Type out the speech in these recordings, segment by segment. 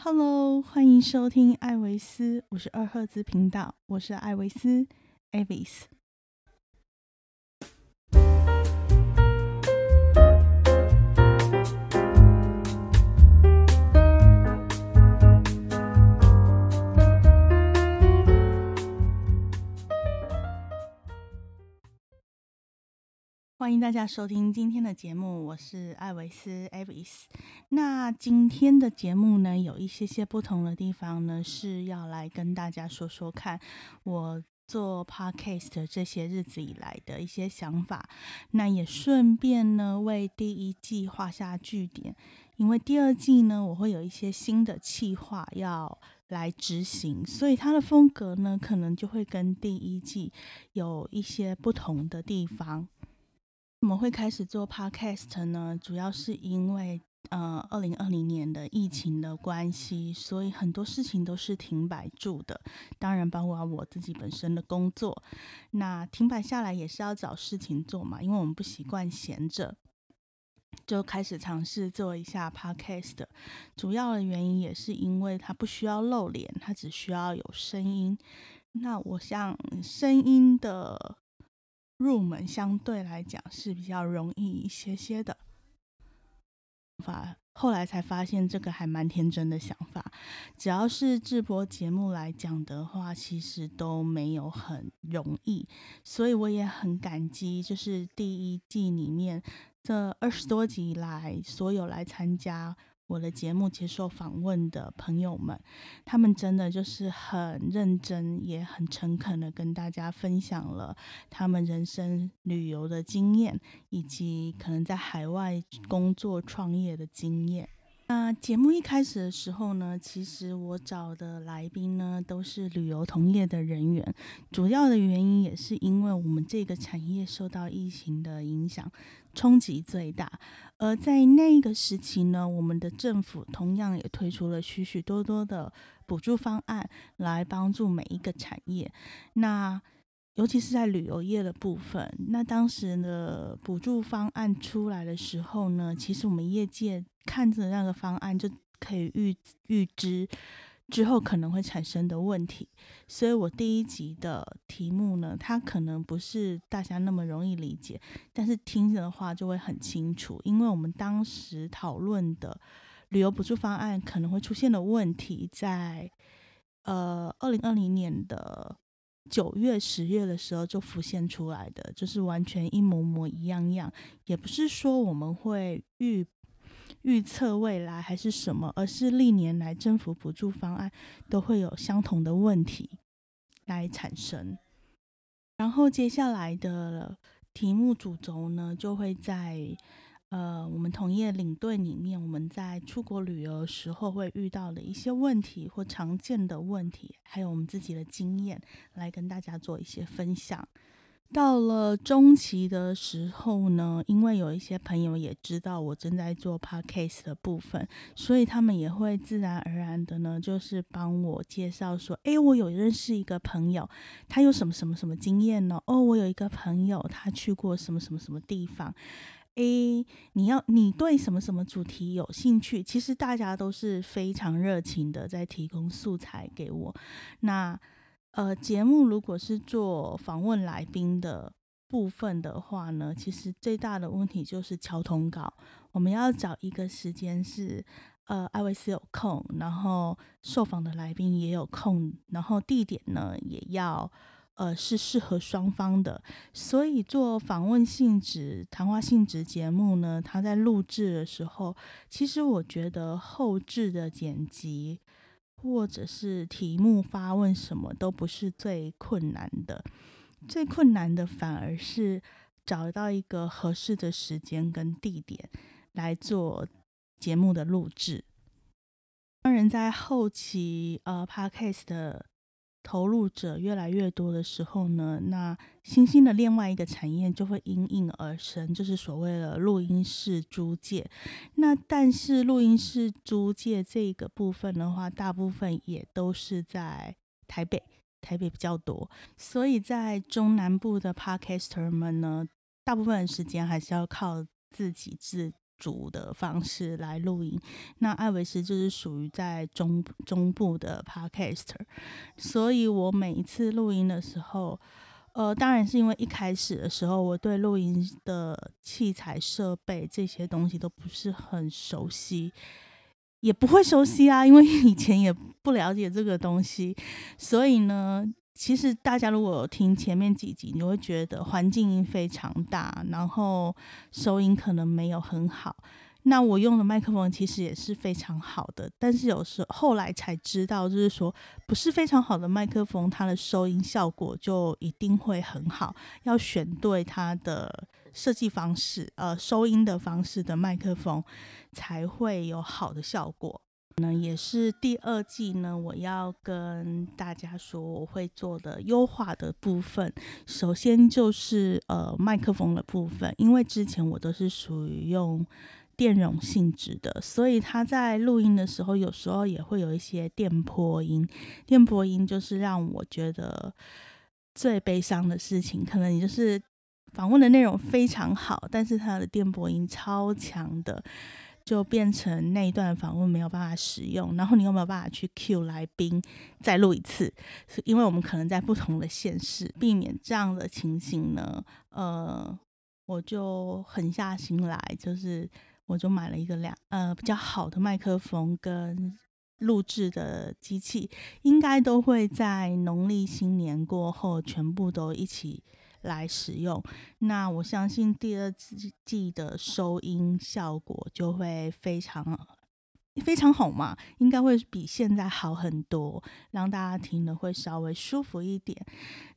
Hello，欢迎收听艾维斯，我是二赫兹频道，我是艾维斯 Avis。欢迎大家收听今天的节目，我是艾维斯 Avis。那今天的节目呢，有一些些不同的地方呢，是要来跟大家说说看我做 Podcast 这些日子以来的一些想法。那也顺便呢，为第一季画下句点，因为第二季呢，我会有一些新的企划要来执行，所以它的风格呢，可能就会跟第一季有一些不同的地方。我们会开始做 podcast 呢，主要是因为呃，二零二零年的疫情的关系，所以很多事情都是停摆住的。当然，包括我自己本身的工作，那停摆下来也是要找事情做嘛，因为我们不习惯闲着，就开始尝试做一下 podcast。主要的原因也是因为它不需要露脸，它只需要有声音。那我像声音的。入门相对来讲是比较容易一些些的，法后来才发现这个还蛮天真的想法。只要是直播节目来讲的话，其实都没有很容易，所以我也很感激，就是第一季里面这二十多集来所有来参加。我的节目接受访问的朋友们，他们真的就是很认真，也很诚恳的跟大家分享了他们人生旅游的经验，以及可能在海外工作创业的经验。那节目一开始的时候呢，其实我找的来宾呢都是旅游同业的人员，主要的原因也是因为我们这个产业受到疫情的影响冲击最大，而在那个时期呢，我们的政府同样也推出了许许多多的补助方案来帮助每一个产业。那尤其是在旅游业的部分，那当时的补助方案出来的时候呢，其实我们业界看着那个方案就可以预预知之后可能会产生的问题，所以我第一集的题目呢，它可能不是大家那么容易理解，但是听着的话就会很清楚，因为我们当时讨论的旅游补助方案可能会出现的问题，在呃二零二零年的。九月、十月的时候就浮现出来的，就是完全一模模一样样，也不是说我们会预预测未来还是什么，而是历年来政府补助方案都会有相同的问题来产生。然后接下来的题目主轴呢，就会在。呃，我们同业领队里面，我们在出国旅游的时候会遇到的一些问题或常见的问题，还有我们自己的经验，来跟大家做一些分享。到了中期的时候呢，因为有一些朋友也知道我正在做 podcast 的部分，所以他们也会自然而然的呢，就是帮我介绍说，诶，我有认识一个朋友，他有什么什么什么经验呢？哦，我有一个朋友，他去过什么什么什么地方。诶，你要你对什么什么主题有兴趣？其实大家都是非常热情的，在提供素材给我。那呃，节目如果是做访问来宾的部分的话呢，其实最大的问题就是敲通稿。我们要找一个时间是呃，艾维斯有空，然后受访的来宾也有空，然后地点呢也要。呃，是适合双方的，所以做访问性质、谈话性质节目呢，他在录制的时候，其实我觉得后置的剪辑或者是题目发问什么都不是最困难的，最困难的反而是找到一个合适的时间跟地点来做节目的录制。当然，在后期呃，podcast 的。投入者越来越多的时候呢，那新兴的另外一个产业就会应运而生，就是所谓的录音室租借。那但是录音室租借这个部分的话，大部分也都是在台北，台北比较多。所以在中南部的 Podcaster 们呢，大部分时间还是要靠自己自组的方式来录音。那艾维斯就是属于在中中部的 podcaster，所以我每一次录音的时候，呃，当然是因为一开始的时候我对录音的器材设备这些东西都不是很熟悉。也不会熟悉啊，因为以前也不了解这个东西，所以呢，其实大家如果有听前面几集，你会觉得环境音非常大，然后收音可能没有很好。那我用的麦克风其实也是非常好的，但是有时后来才知道，就是说不是非常好的麦克风，它的收音效果就一定会很好，要选对它的设计方式，呃，收音的方式的麦克风才会有好的效果。呢，也是第二季呢，我要跟大家说我会做的优化的部分。首先就是呃麦克风的部分，因为之前我都是属于用。电容性质的，所以它在录音的时候，有时候也会有一些电波音。电波音就是让我觉得最悲伤的事情，可能你就是访问的内容非常好，但是它的电波音超强的，就变成那一段访问没有办法使用，然后你又没有办法去 Q 来宾再录一次，是因为我们可能在不同的县市，避免这样的情形呢，呃，我就狠下心来，就是。我就买了一个两呃比较好的麦克风跟录制的机器，应该都会在农历新年过后全部都一起来使用。那我相信第二季的收音效果就会非常。非常好嘛，应该会比现在好很多，让大家听的会稍微舒服一点。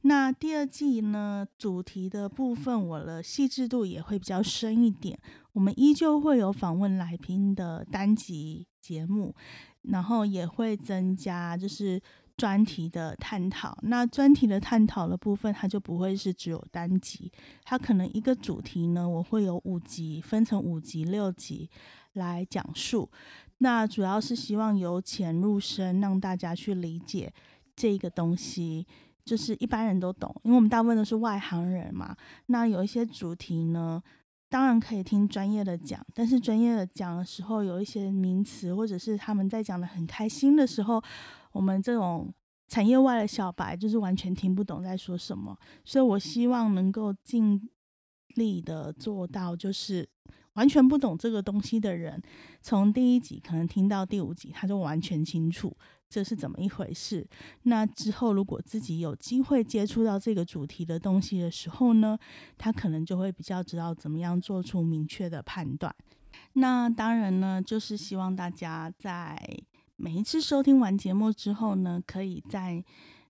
那第二季呢，主题的部分我的细致度也会比较深一点。我们依旧会有访问来宾的单集节目，然后也会增加就是专题的探讨。那专题的探讨的部分，它就不会是只有单集，它可能一个主题呢，我会有五集，分成五集、六集来讲述。那主要是希望由浅入深，让大家去理解这个东西，就是一般人都懂，因为我们大部分都是外行人嘛。那有一些主题呢，当然可以听专业的讲，但是专业的讲的时候，有一些名词或者是他们在讲的很开心的时候，我们这种产业外的小白就是完全听不懂在说什么。所以我希望能够尽力的做到，就是。完全不懂这个东西的人，从第一集可能听到第五集，他就完全清楚这是怎么一回事。那之后，如果自己有机会接触到这个主题的东西的时候呢，他可能就会比较知道怎么样做出明确的判断。那当然呢，就是希望大家在每一次收听完节目之后呢，可以在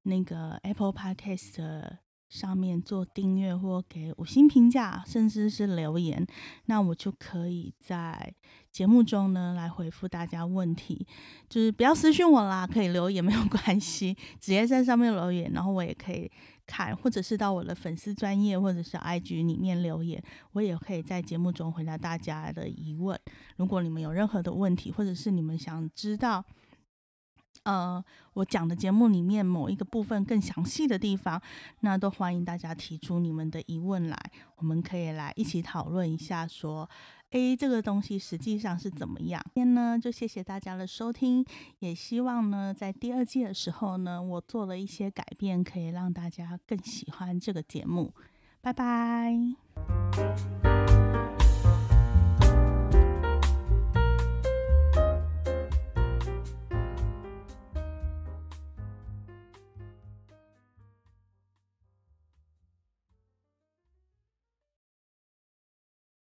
那个 Apple Podcast。上面做订阅或给五星评价，甚至是留言，那我就可以在节目中呢来回复大家问题。就是不要私信我啦，可以留言 没有关系，直接在上面留言，然后我也可以看，或者是到我的粉丝专业或者是 IG 里面留言，我也可以在节目中回答大家的疑问。如果你们有任何的问题，或者是你们想知道。呃，我讲的节目里面某一个部分更详细的地方，那都欢迎大家提出你们的疑问来，我们可以来一起讨论一下，说，诶，这个东西实际上是怎么样？今天呢，就谢谢大家的收听，也希望呢，在第二季的时候呢，我做了一些改变，可以让大家更喜欢这个节目。拜拜。